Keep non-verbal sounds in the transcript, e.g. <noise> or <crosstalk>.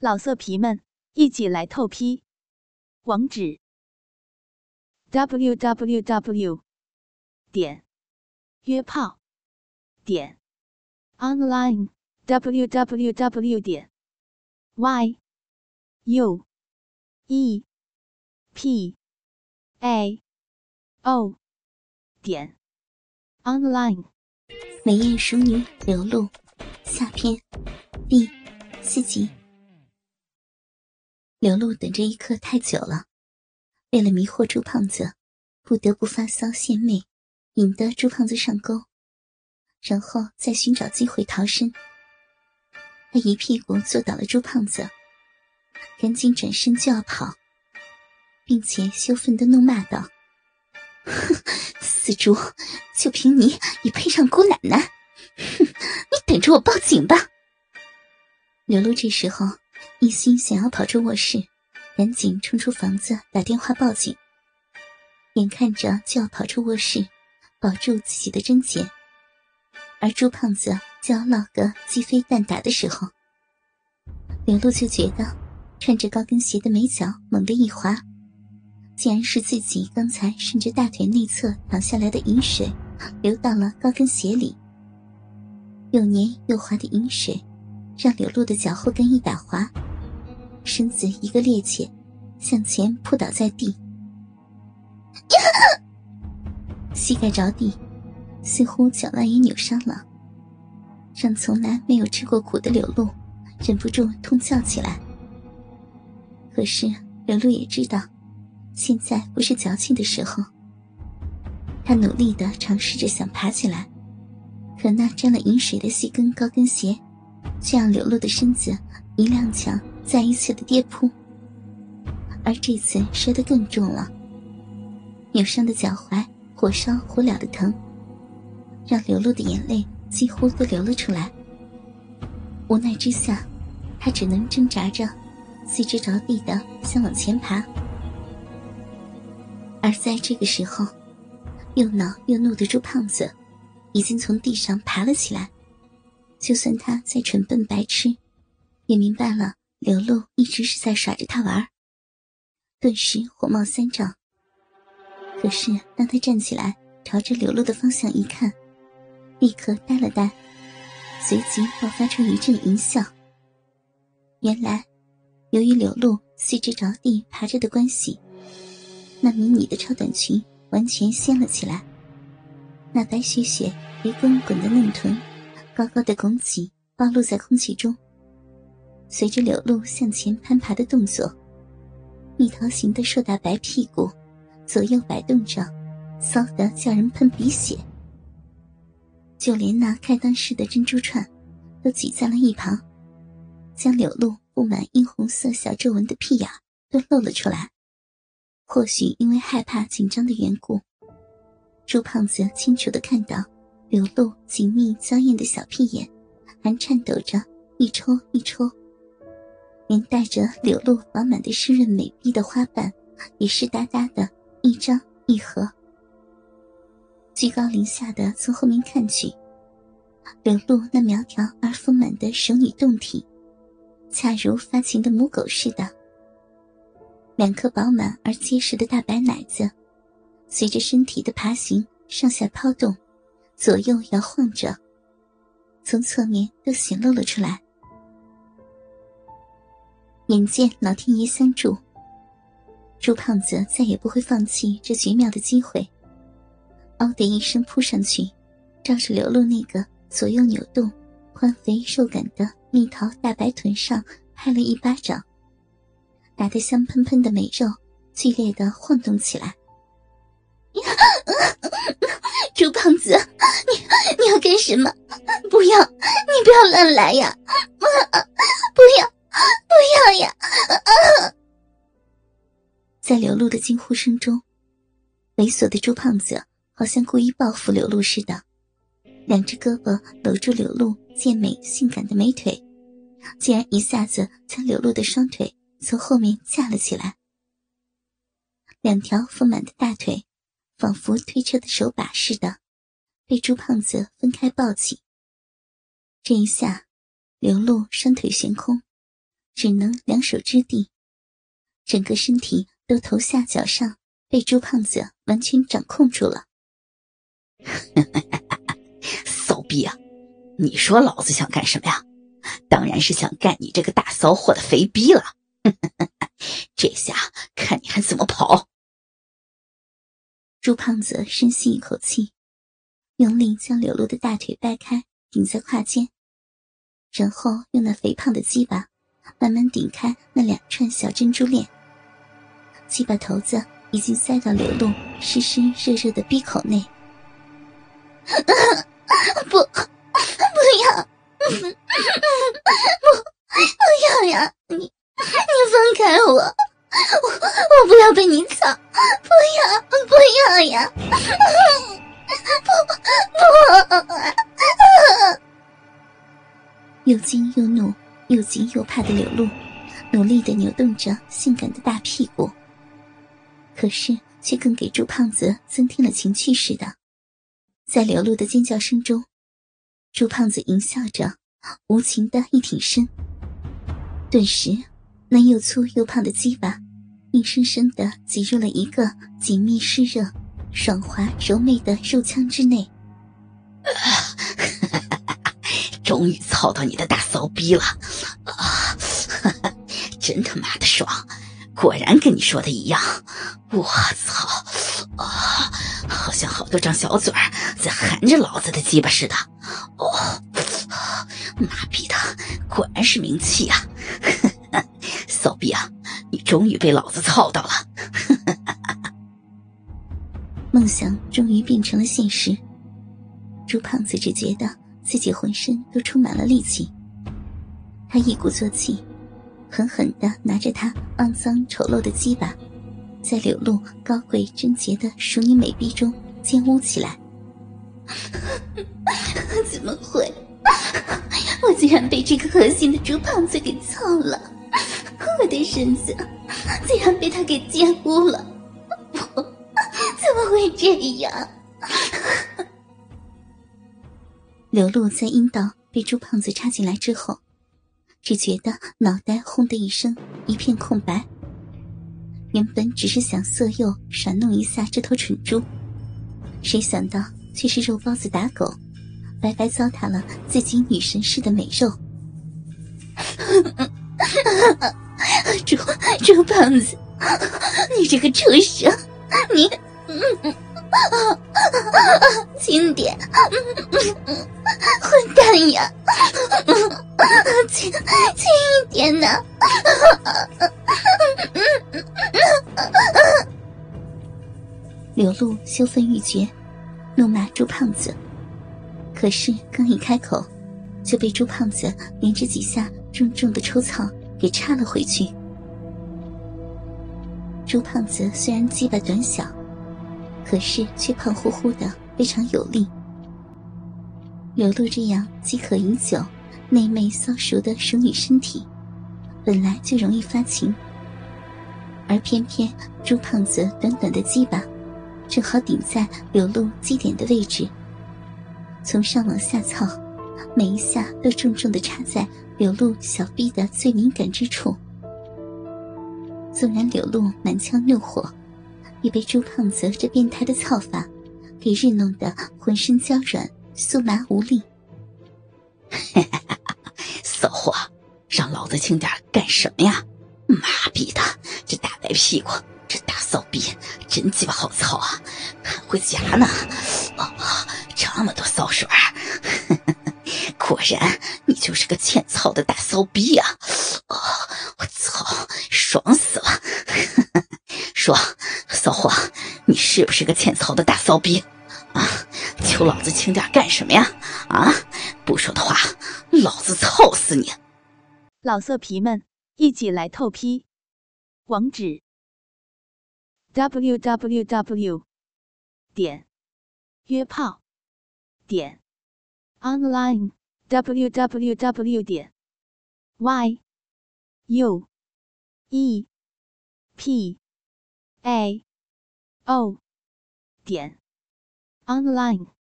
老色皮们，一起来透批！网址：w w w 点约炮点 online w w w 点 y u e p a o 点 online。美艳熟女流露下篇第四集。刘露等这一刻太久了，为了迷惑朱胖子，不得不发骚献媚，引得朱胖子上钩，然后再寻找机会逃生。他一屁股坐倒了朱胖子，赶紧转身就要跑，并且羞愤的怒骂道：“哼，死猪，就凭你也配上姑奶奶？哼，你等着我报警吧！”刘露这时候。一心想要跑出卧室，赶紧冲出房子打电话报警。眼看着就要跑出卧室，保住自己的贞洁，而朱胖子就要落个鸡飞蛋打的时候，刘露就觉得穿着高跟鞋的美脚猛地一滑，竟然是自己刚才顺着大腿内侧淌下来的饮水流到了高跟鞋里。又黏又滑的饮水，让刘露的脚后跟一打滑。身子一个趔趄，向前扑倒在地，<laughs> 膝盖着地，似乎脚腕也扭伤了，让从来没有吃过苦的柳露忍不住痛叫起来。可是柳露也知道，现在不是矫情的时候。他努力的尝试着想爬起来，可那沾了饮水的细跟高跟鞋，却让柳露的身子一踉跄。再一次的跌扑，而这次摔得更重了。扭伤的脚踝火烧火燎的疼，让流露的眼泪几乎都流了出来。无奈之下，他只能挣扎着，四肢着地的想往前爬。而在这个时候，又恼又怒的猪胖子已经从地上爬了起来。就算他再蠢笨白痴，也明白了。刘露一直是在耍着他玩，顿时火冒三丈。可是当他站起来，朝着刘露的方向一看，立刻呆了呆，随即爆发出一阵淫笑。原来，由于刘露四肢着地爬着的关系，那迷你的超短裙完全掀了起来，那白雪雪、肥滚滚的嫩臀，高高的拱起，暴露在空气中。随着柳露向前攀爬的动作，蜜桃形的硕大白屁股左右摆动着，骚得叫人喷鼻血。就连那开裆式的珍珠串，都挤在了一旁，将柳露布满殷红色小皱纹的屁眼都露了出来。或许因为害怕紧张的缘故，朱胖子清楚的看到柳露紧密娇艳的小屁眼，还颤抖着一抽一抽。连带着柳露饱满的湿润美臂的花瓣，也湿哒哒的一张一合。居高临下的从后面看去，柳露那苗条而丰满的熟女胴体，恰如发情的母狗似的。两颗饱满而结实的大白奶子，随着身体的爬行上下抛动，左右摇晃着，从侧面都显露了出来。眼见老天爷相助，朱胖子再也不会放弃这绝妙的机会。嗷的一声扑上去，照着流露那个左右扭动、宽肥瘦感的蜜桃大白臀上拍了一巴掌，打得香喷喷的美肉剧烈的晃动起来。<laughs> 朱胖子，你你要干什么？不要，你不要乱来呀！<laughs> 不要。不要呀！<laughs> 在刘露的惊呼声中，猥琐的猪胖子好像故意报复刘露似的，两只胳膊搂住刘露健美性感的美腿，竟然一下子将刘露的双腿从后面架了起来。两条丰满的大腿，仿佛推车的手把似的，被猪胖子分开抱起。这一下，刘露双腿悬空。只能两手支地，整个身体都头下脚上被朱胖子完全掌控住了。<laughs> 骚逼啊！你说老子想干什么呀？当然是想干你这个大骚货的肥逼了。<laughs> 这下看你还怎么跑！朱胖子深吸一口气，用力将柳露的大腿掰开，顶在胯间，然后用那肥胖的鸡巴慢慢顶开那两串小珍珠链。鸡巴头子已经塞到柳露湿湿热热的逼口内。<laughs> 不，不要，不，不要呀！你，你放开我，我，我不要被你操！不要，不要呀！不，不！又惊又怒，又急又怕的柳露，努力的扭动着性感的大屁股，可是却更给朱胖子增添了情趣似的。在流露的尖叫声中，朱胖子淫笑着，无情的一挺身。顿时，那又粗又胖的鸡巴，硬生生的挤入了一个紧密湿热、爽滑柔媚的肉腔之内。终于操到你的大骚逼了，啊，<laughs> 真他妈的爽！果然跟你说的一样，我操，啊！好像好多张小嘴儿在含着老子的鸡巴似的，哦，妈逼的，果然是名气啊！<laughs> 骚逼啊，你终于被老子操到了！梦想终于变成了现实。朱胖子只觉得自己浑身都充满了力气，他一鼓作气，狠狠地拿着他肮脏丑陋的鸡巴。在柳露高贵贞洁的淑女美臂中奸污起来，<laughs> 怎么会？<laughs> 我竟然被这个恶心的猪胖子给操了！我的身子竟然被他给奸污了！我 <laughs> 怎么会这样？刘露在阴道被猪胖子插进来之后，只觉得脑袋轰的一声，一片空白。原本只是想色诱耍弄一下这头蠢猪，谁想到却是肉包子打狗，白白糟蹋了自己女神似的美肉。<laughs> 猪猪胖子，<laughs> 你这个畜生，你，轻点，混蛋呀，轻轻一点呐！刘露羞愤欲绝，怒骂朱胖子。可是刚一开口，就被朱胖子连着几下重重的抽草给插了回去。朱胖子虽然鸡巴短小，可是却胖乎乎的，非常有力。柳露这样饥渴已久、内媚骚熟的熟女身体，本来就容易发情，而偏偏朱胖子短短的鸡巴。正好顶在柳露基点的位置，从上往下操，每一下都重重的插在柳露小臂的最敏感之处。纵然柳露满腔怒火，也被朱胖子这变态的操法给日弄得浑身娇软、酥麻无力。<laughs> 骚货，让老子轻点干什么呀？妈逼的，这大白屁股！这大骚逼真鸡巴好操啊，还会夹呢！哦，这么多骚水，<laughs> 果然你就是个欠操的大骚逼啊！哦，我操，爽死了！说，骚货，你是不是个欠操的大骚逼？啊，求老子轻点干什么呀？啊，不说的话，老子操死你！老色皮们，一起来透批，网址。www. 点约炮点 online www. 点 y u e p a o 点。Online